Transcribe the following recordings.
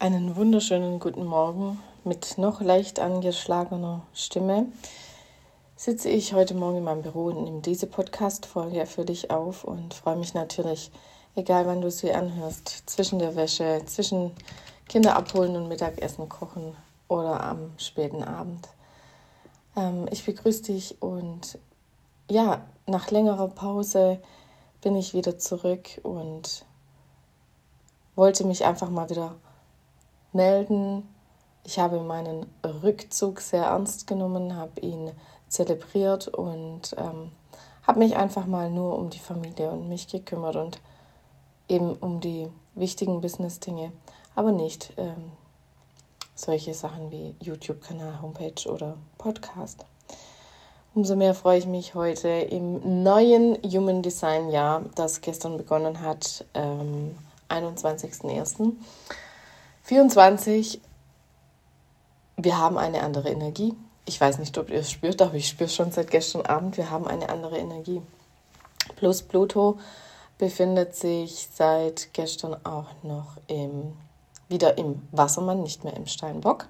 Einen wunderschönen guten Morgen mit noch leicht angeschlagener Stimme. Sitze ich heute Morgen in meinem Büro und nehme diese Podcast-Folge für dich auf und freue mich natürlich, egal wann du sie anhörst, zwischen der Wäsche, zwischen Kinder abholen und Mittagessen kochen oder am späten Abend. Ähm, ich begrüße dich und ja, nach längerer Pause bin ich wieder zurück und wollte mich einfach mal wieder melden. Ich habe meinen Rückzug sehr ernst genommen, habe ihn zelebriert und ähm, habe mich einfach mal nur um die Familie und mich gekümmert und eben um die wichtigen Business-Dinge, aber nicht ähm, solche Sachen wie YouTube-Kanal, Homepage oder Podcast. Umso mehr freue ich mich heute im neuen Human Design Jahr, das gestern begonnen hat, ähm, 21.01. 24. Wir haben eine andere Energie. Ich weiß nicht, ob ihr es spürt, aber ich spüre schon seit gestern Abend, wir haben eine andere Energie. Plus Pluto befindet sich seit gestern auch noch im, wieder im Wassermann, nicht mehr im Steinbock.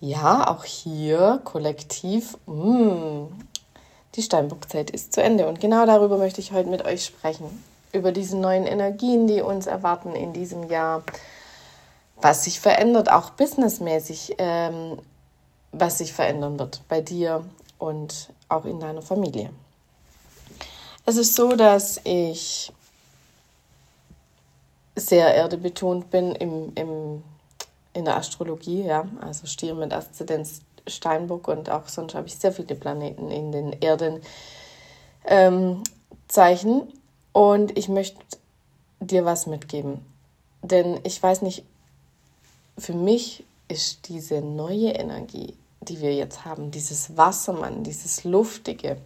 Ja, auch hier kollektiv, mh, mm, die Steinbockzeit ist zu Ende. Und genau darüber möchte ich heute mit euch sprechen. Über diese neuen Energien, die uns erwarten in diesem Jahr was sich verändert, auch businessmäßig, ähm, was sich verändern wird bei dir und auch in deiner Familie. Es ist so, dass ich sehr erdebetont bin im, im, in der Astrologie, ja, also Stier mit Aszendenz Steinbock und auch sonst habe ich sehr viele Planeten in den Erdenzeichen. Ähm, und ich möchte dir was mitgeben. Denn ich weiß nicht, für mich ist diese neue Energie, die wir jetzt haben, dieses Wassermann, dieses Luftige,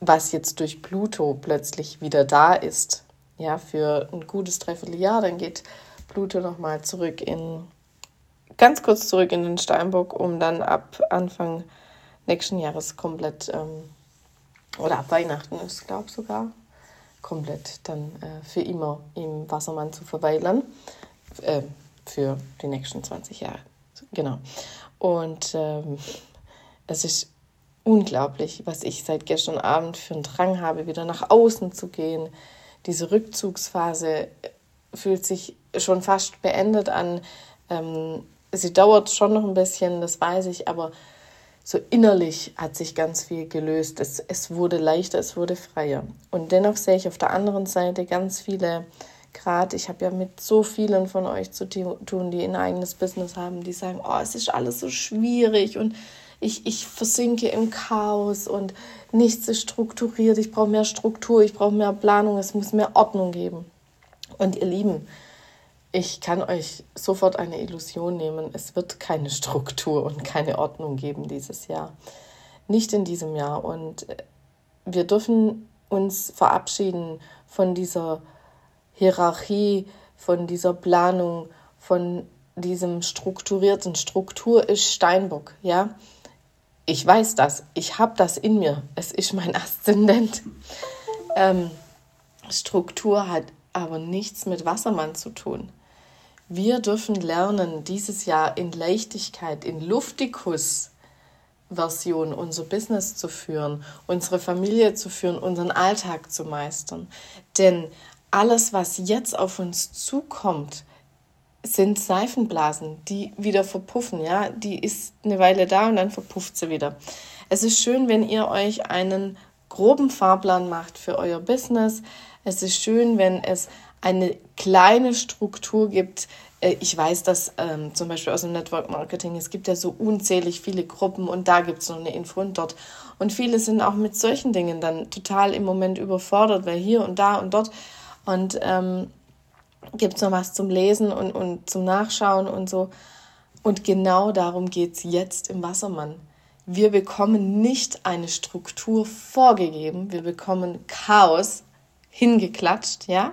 was jetzt durch Pluto plötzlich wieder da ist, ja, für ein gutes Dreivierteljahr, dann geht Pluto nochmal zurück in, ganz kurz zurück in den Steinbock, um dann ab Anfang nächsten Jahres komplett, ähm, oder ab Weihnachten ist, glaube ich sogar, komplett dann äh, für immer im Wassermann zu verweilen. Äh, für die nächsten 20 Jahre. Genau. Und ähm, es ist unglaublich, was ich seit gestern Abend für einen Drang habe, wieder nach außen zu gehen. Diese Rückzugsphase fühlt sich schon fast beendet an. Ähm, sie dauert schon noch ein bisschen, das weiß ich, aber so innerlich hat sich ganz viel gelöst. Es, es wurde leichter, es wurde freier. Und dennoch sehe ich auf der anderen Seite ganz viele gerade, ich habe ja mit so vielen von euch zu tun, die ein eigenes Business haben, die sagen, oh, es ist alles so schwierig und ich, ich versinke im Chaos und nichts ist strukturiert, ich brauche mehr Struktur, ich brauche mehr Planung, es muss mehr Ordnung geben. Und ihr Lieben, ich kann euch sofort eine Illusion nehmen, es wird keine Struktur und keine Ordnung geben dieses Jahr. Nicht in diesem Jahr. Und wir dürfen uns verabschieden von dieser Hierarchie, von dieser Planung, von diesem strukturierten Struktur ist Steinbock, ja. Ich weiß das, ich habe das in mir, es ist mein Aszendent. Ähm, Struktur hat aber nichts mit Wassermann zu tun. Wir dürfen lernen, dieses Jahr in Leichtigkeit, in Luftikus Version unser Business zu führen, unsere Familie zu führen, unseren Alltag zu meistern. Denn alles, was jetzt auf uns zukommt, sind Seifenblasen, die wieder verpuffen, ja, die ist eine Weile da und dann verpufft sie wieder. Es ist schön, wenn ihr euch einen groben Fahrplan macht für euer Business. Es ist schön, wenn es eine kleine Struktur gibt. Äh, ich weiß dass ähm, zum Beispiel aus dem Network Marketing, es gibt ja so unzählig viele Gruppen und da gibt es noch eine Info und dort. Und viele sind auch mit solchen Dingen dann total im Moment überfordert, weil hier und da und dort und ähm, gibt es noch was zum Lesen und, und zum Nachschauen und so. Und genau darum geht es jetzt im Wassermann. Wir bekommen nicht eine Struktur vorgegeben, wir bekommen Chaos hingeklatscht, ja?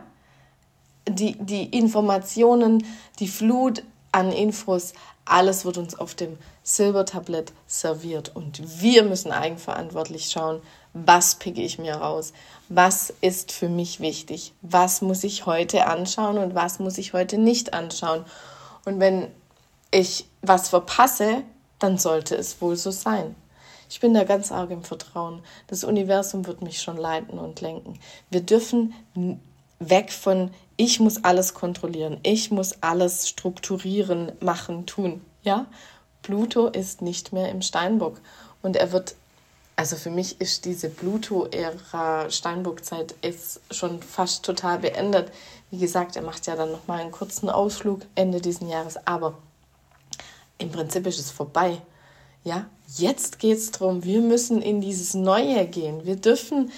Die, die Informationen, die Flut an Infos, alles wird uns auf dem Silbertablett serviert und wir müssen eigenverantwortlich schauen, was picke ich mir raus, was ist für mich wichtig, was muss ich heute anschauen und was muss ich heute nicht anschauen. Und wenn ich was verpasse, dann sollte es wohl so sein. Ich bin da ganz arg im Vertrauen. Das Universum wird mich schon leiten und lenken. Wir dürfen weg von ich muss alles kontrollieren, ich muss alles strukturieren, machen, tun. Ja, Pluto ist nicht mehr im Steinbock und er wird also für mich ist diese Pluto-Ära Steinbock-Zeit ist schon fast total beendet. Wie gesagt, er macht ja dann noch mal einen kurzen Ausflug Ende diesen Jahres, aber im Prinzip ist es vorbei. Ja, jetzt geht es darum, wir müssen in dieses Neue gehen. Wir dürfen,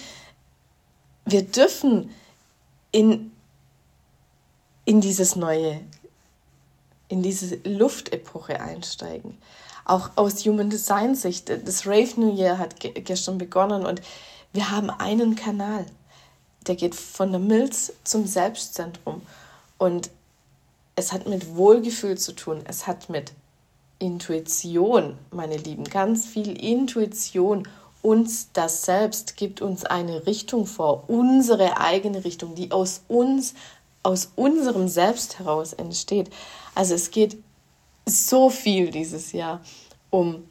wir dürfen in, in dieses Neue, in diese Luftepoche einsteigen. Auch aus Human Design Sicht, das Rave New Year hat ge gestern begonnen und wir haben einen Kanal, der geht von der Milz zum Selbstzentrum und es hat mit Wohlgefühl zu tun, es hat mit Intuition, meine Lieben, ganz viel Intuition. Uns das Selbst gibt uns eine Richtung vor, unsere eigene Richtung, die aus uns, aus unserem Selbst heraus entsteht. Also es geht so viel dieses Jahr um,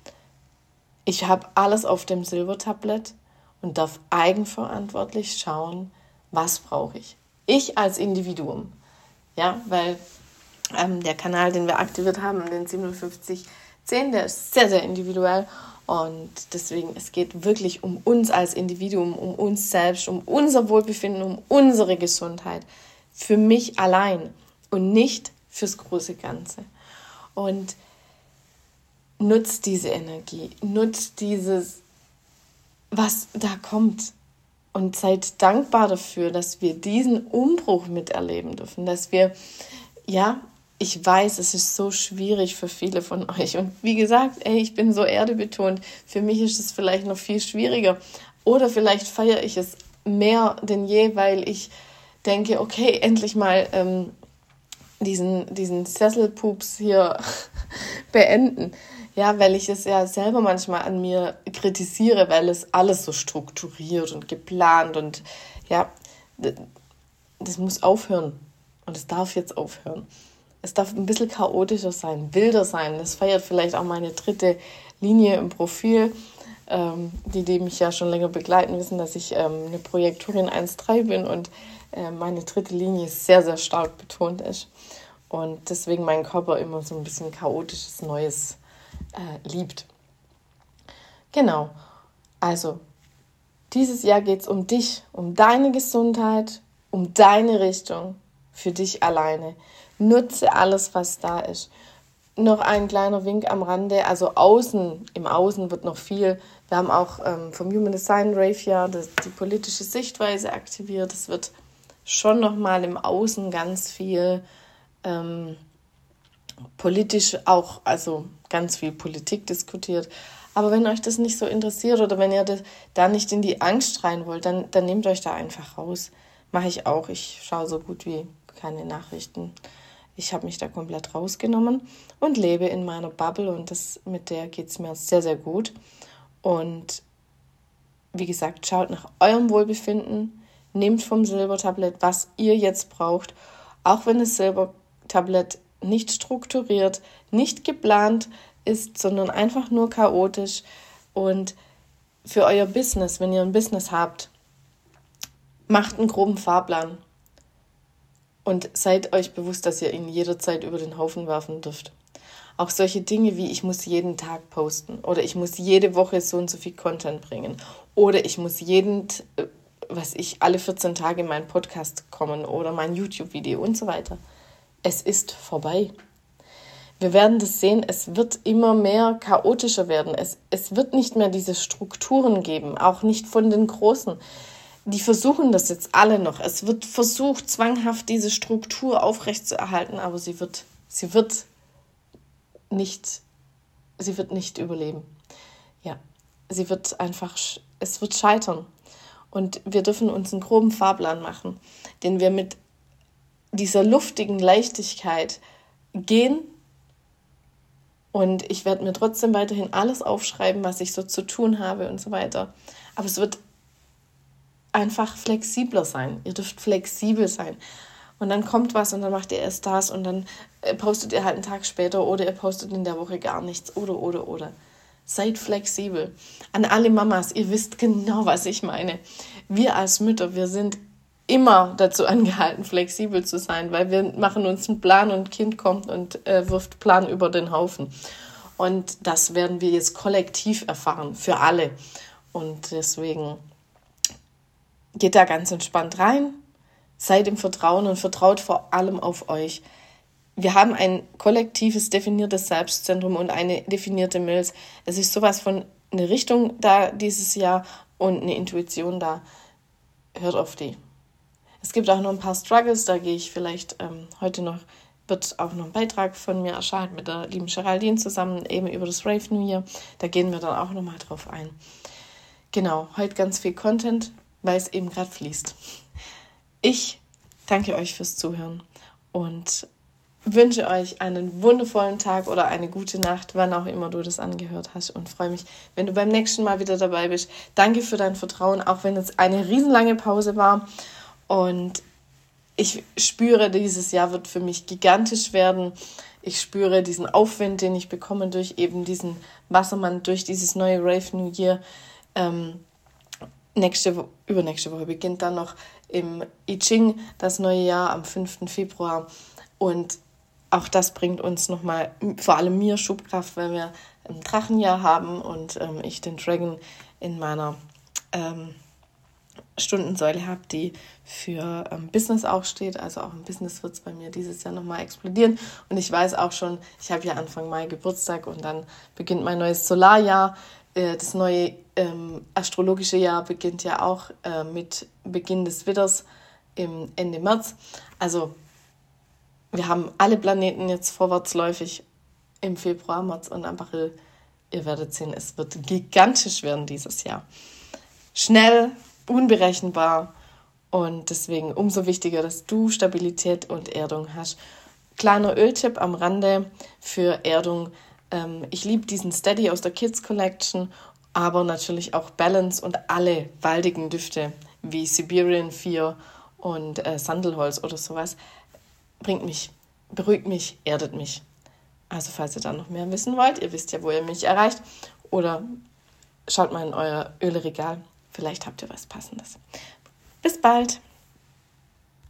ich habe alles auf dem Silbertablett und darf eigenverantwortlich schauen, was brauche ich. Ich als Individuum. Ja, weil ähm, der Kanal, den wir aktiviert haben, den 5710, der ist sehr, sehr individuell. Und deswegen, es geht wirklich um uns als Individuum, um uns selbst, um unser Wohlbefinden, um unsere Gesundheit. Für mich allein und nicht fürs große Ganze. Und nutzt diese Energie, nutzt dieses, was da kommt. Und seid dankbar dafür, dass wir diesen Umbruch miterleben dürfen, dass wir ja ich weiß, es ist so schwierig für viele von euch. Und wie gesagt, ey, ich bin so erdebetont. Für mich ist es vielleicht noch viel schwieriger. Oder vielleicht feiere ich es mehr denn je, weil ich denke, okay, endlich mal ähm, diesen, diesen Sesselpups hier beenden. Ja, weil ich es ja selber manchmal an mir kritisiere, weil es alles so strukturiert und geplant und ja, das muss aufhören. Und es darf jetzt aufhören es darf ein bisschen chaotischer sein, wilder sein. Das feiert vielleicht auch meine dritte Linie im Profil. Ähm, die, die mich ja schon länger begleiten, wissen, dass ich ähm, eine Projektorin 1.3 bin und äh, meine dritte Linie sehr, sehr stark betont ist. Und deswegen mein Körper immer so ein bisschen chaotisches Neues äh, liebt. Genau. Also, dieses Jahr geht es um dich, um deine Gesundheit, um deine Richtung, für dich alleine. Nutze alles, was da ist. Noch ein kleiner Wink am Rande, also außen, im Außen wird noch viel. Wir haben auch ähm, vom Human Design Rave das, die politische Sichtweise aktiviert. Es wird schon noch mal im Außen ganz viel ähm, politisch auch, also ganz viel Politik diskutiert. Aber wenn euch das nicht so interessiert oder wenn ihr das, da nicht in die Angst rein wollt, dann, dann nehmt euch da einfach raus. Mache ich auch. Ich schaue so gut wie keine Nachrichten. Ich habe mich da komplett rausgenommen und lebe in meiner Bubble und das, mit der geht es mir sehr, sehr gut. Und wie gesagt, schaut nach eurem Wohlbefinden, nehmt vom Silbertablett, was ihr jetzt braucht, auch wenn das Silbertablett nicht strukturiert, nicht geplant ist, sondern einfach nur chaotisch. Und für euer Business, wenn ihr ein Business habt, macht einen groben Fahrplan. Und seid euch bewusst, dass ihr ihn jederzeit über den Haufen werfen dürft. Auch solche Dinge wie ich muss jeden Tag posten oder ich muss jede Woche so und so viel Content bringen oder ich muss jeden, äh, was ich, alle 14 Tage in meinen Podcast kommen oder mein YouTube-Video und so weiter. Es ist vorbei. Wir werden das sehen, es wird immer mehr chaotischer werden. Es, es wird nicht mehr diese Strukturen geben, auch nicht von den Großen die versuchen das jetzt alle noch. Es wird versucht, zwanghaft diese Struktur aufrechtzuerhalten, aber sie wird, sie wird nicht, sie wird nicht überleben. Ja, sie wird einfach, es wird scheitern. Und wir dürfen uns einen groben Fahrplan machen, den wir mit dieser luftigen Leichtigkeit gehen. Und ich werde mir trotzdem weiterhin alles aufschreiben, was ich so zu tun habe und so weiter. Aber es wird einfach flexibler sein. Ihr dürft flexibel sein. Und dann kommt was und dann macht ihr erst das und dann äh, postet ihr halt einen Tag später oder ihr postet in der Woche gar nichts oder, oder, oder. Seid flexibel. An alle Mamas, ihr wisst genau, was ich meine. Wir als Mütter, wir sind immer dazu angehalten, flexibel zu sein, weil wir machen uns einen Plan und Kind kommt und äh, wirft Plan über den Haufen. Und das werden wir jetzt kollektiv erfahren, für alle. Und deswegen geht da ganz entspannt rein, seid im Vertrauen und vertraut vor allem auf euch. Wir haben ein kollektives, definiertes Selbstzentrum und eine definierte Milz. Es ist sowas von eine Richtung da dieses Jahr und eine Intuition da. Hört auf die. Es gibt auch noch ein paar Struggles, da gehe ich vielleicht ähm, heute noch, wird auch noch ein Beitrag von mir erscheinen mit der lieben Geraldine zusammen, eben über das Rave New Year. Da gehen wir dann auch nochmal drauf ein. Genau, heute ganz viel Content, weil es eben gerade fließt. Ich danke euch fürs Zuhören und wünsche euch einen wundervollen Tag oder eine gute Nacht, wann auch immer du das angehört hast und freue mich, wenn du beim nächsten Mal wieder dabei bist. Danke für dein Vertrauen, auch wenn es eine riesenlange Pause war und ich spüre, dieses Jahr wird für mich gigantisch werden. Ich spüre diesen Aufwind, den ich bekomme durch eben diesen Wassermann, durch dieses neue Rave New Year. Ähm, nächste Wo übernächste Woche beginnt dann noch im I Ching das neue Jahr am 5. Februar. Und auch das bringt uns nochmal, vor allem mir, Schubkraft, weil wir ein Drachenjahr haben und ähm, ich den Dragon in meiner ähm, Stundensäule habe, die für ähm, Business auch steht. Also auch im Business wird es bei mir dieses Jahr nochmal explodieren. Und ich weiß auch schon, ich habe ja Anfang Mai Geburtstag und dann beginnt mein neues Solarjahr. Äh, das neue ähm, astrologische Jahr beginnt ja auch äh, mit Beginn des Witters im Ende März. Also wir haben alle Planeten jetzt vorwärtsläufig im Februar, März und April. Ihr werdet sehen, es wird gigantisch werden dieses Jahr. Schnell, unberechenbar und deswegen umso wichtiger, dass du Stabilität und Erdung hast. Kleiner Öltipp am Rande für Erdung. Ähm, ich liebe diesen Steady aus der Kids Collection, aber natürlich auch Balance und alle waldigen Düfte wie Siberian 4 und äh, Sandelholz oder sowas. Bringt mich, beruhigt mich, erdet mich. Also falls ihr da noch mehr wissen wollt, ihr wisst ja, wo ihr mich erreicht. Oder schaut mal in euer Ölregal. Vielleicht habt ihr was Passendes. Bis bald!